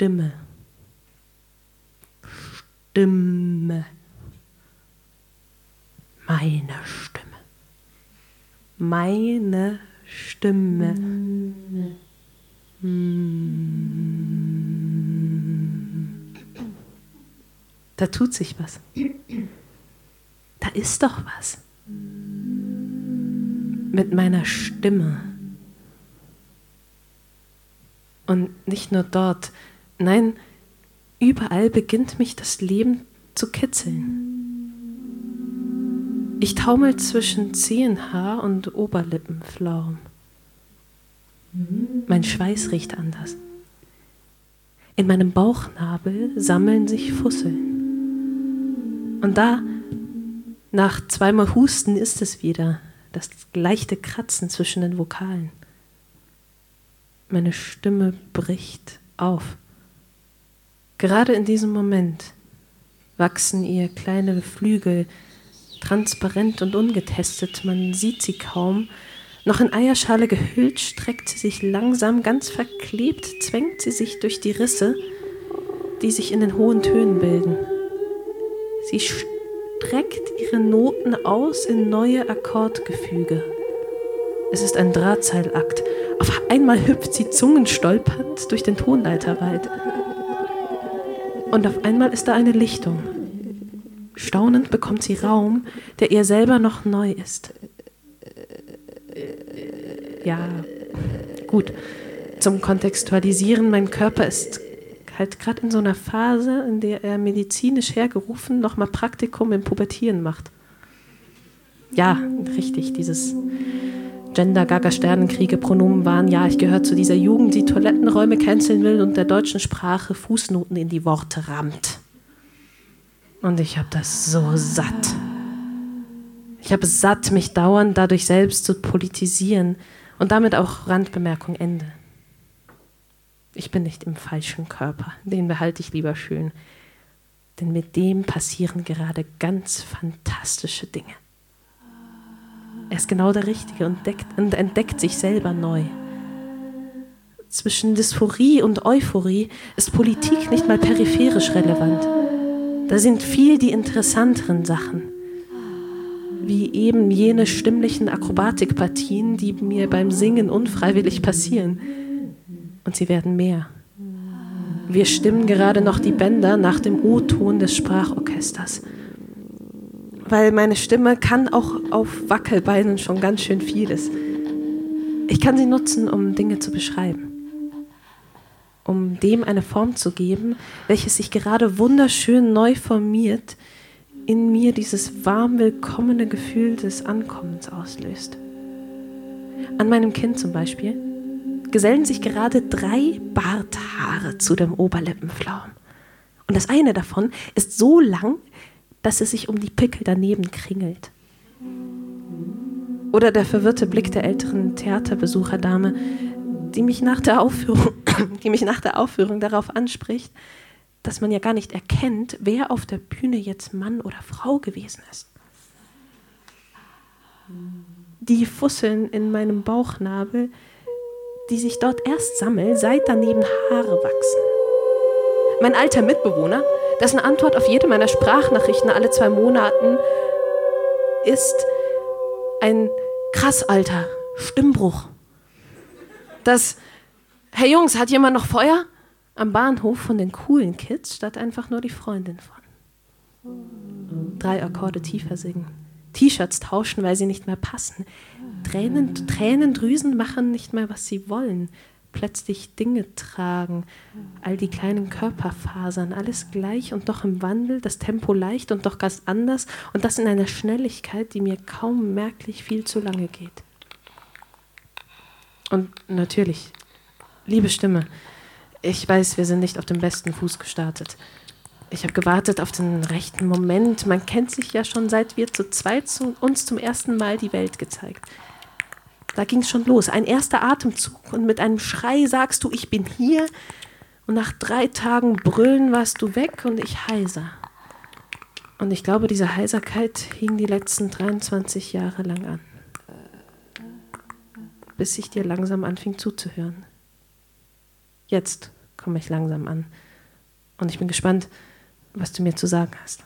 Stimme. Stimme. Meine Stimme. Meine Stimme. Da tut sich was. Da ist doch was. Mit meiner Stimme. Und nicht nur dort, nein, überall beginnt mich das Leben zu kitzeln. Ich taumel zwischen Zehenhaar und Oberlippenflaum. Mein Schweiß riecht anders. In meinem Bauchnabel sammeln sich Fusseln. Und da, nach zweimal Husten, ist es wieder, das leichte Kratzen zwischen den Vokalen. Meine Stimme bricht auf. Gerade in diesem Moment wachsen ihr kleine Flügel, transparent und ungetestet, man sieht sie kaum. Noch in Eierschale gehüllt, streckt sie sich langsam, ganz verklebt, zwängt sie sich durch die Risse, die sich in den hohen Tönen bilden. Sie streckt ihre Noten aus in neue Akkordgefüge. Es ist ein Drahtseilakt, auf einmal hüpft sie zungenstolpernd durch den Tonleiterwald. Und auf einmal ist da eine Lichtung. Staunend bekommt sie Raum, der ihr selber noch neu ist. Ja, gut. Zum Kontextualisieren, mein Körper ist halt gerade in so einer Phase, in der er medizinisch hergerufen nochmal Praktikum im Pubertieren macht. Ja, richtig, dieses Gender, Gaga, Sternenkriege, Pronomen waren, ja, ich gehöre zu dieser Jugend, die Toilettenräume canceln will und der deutschen Sprache Fußnoten in die Worte rammt. Und ich habe das so satt. Ich habe es satt, mich dauernd dadurch selbst zu politisieren und damit auch Randbemerkung Ende. Ich bin nicht im falschen Körper, den behalte ich lieber schön, denn mit dem passieren gerade ganz fantastische Dinge. Er ist genau der Richtige und, deckt, und entdeckt sich selber neu. Zwischen Dysphorie und Euphorie ist Politik nicht mal peripherisch relevant. Da sind viel die interessanteren Sachen, wie eben jene stimmlichen Akrobatikpartien, die mir beim Singen unfreiwillig passieren. Und sie werden mehr. Wir stimmen gerade noch die Bänder nach dem O-Ton des Sprachorchesters weil meine Stimme kann auch auf Wackelbeinen schon ganz schön vieles. Ich kann sie nutzen, um Dinge zu beschreiben, um dem eine Form zu geben, welches sich gerade wunderschön neu formiert, in mir dieses warm willkommene Gefühl des Ankommens auslöst. An meinem Kind zum Beispiel gesellen sich gerade drei Barthaare zu dem Oberlippenflaum. Und das eine davon ist so lang, dass es sich um die Pickel daneben kringelt. Oder der verwirrte Blick der älteren Theaterbesucherdame, die mich nach der Aufführung, die mich nach der Aufführung darauf anspricht, dass man ja gar nicht erkennt, wer auf der Bühne jetzt Mann oder Frau gewesen ist. Die Fusseln in meinem Bauchnabel, die sich dort erst sammeln, seit daneben Haare wachsen. Mein alter Mitbewohner, dessen Antwort auf jede meiner Sprachnachrichten alle zwei Monaten ist ein krass alter Stimmbruch. Das, Herr Jungs, hat jemand noch Feuer? Am Bahnhof von den coolen Kids statt einfach nur die Freundin von. Drei Akkorde tiefer singen. T-Shirts tauschen, weil sie nicht mehr passen. Tränen, Tränendrüsen machen nicht mehr, was sie wollen plötzlich Dinge tragen, all die kleinen Körperfasern, alles gleich und doch im Wandel, das Tempo leicht und doch ganz anders und das in einer Schnelligkeit, die mir kaum merklich viel zu lange geht. Und natürlich, liebe Stimme, ich weiß, wir sind nicht auf dem besten Fuß gestartet. Ich habe gewartet auf den rechten Moment. Man kennt sich ja schon, seit wir zu zweit zu uns zum ersten Mal die Welt gezeigt. Da ging es schon los. Ein erster Atemzug und mit einem Schrei sagst du, ich bin hier. Und nach drei Tagen Brüllen warst du weg und ich heiser. Und ich glaube, diese Heiserkeit hing die letzten 23 Jahre lang an. Bis ich dir langsam anfing zuzuhören. Jetzt komme ich langsam an. Und ich bin gespannt, was du mir zu sagen hast.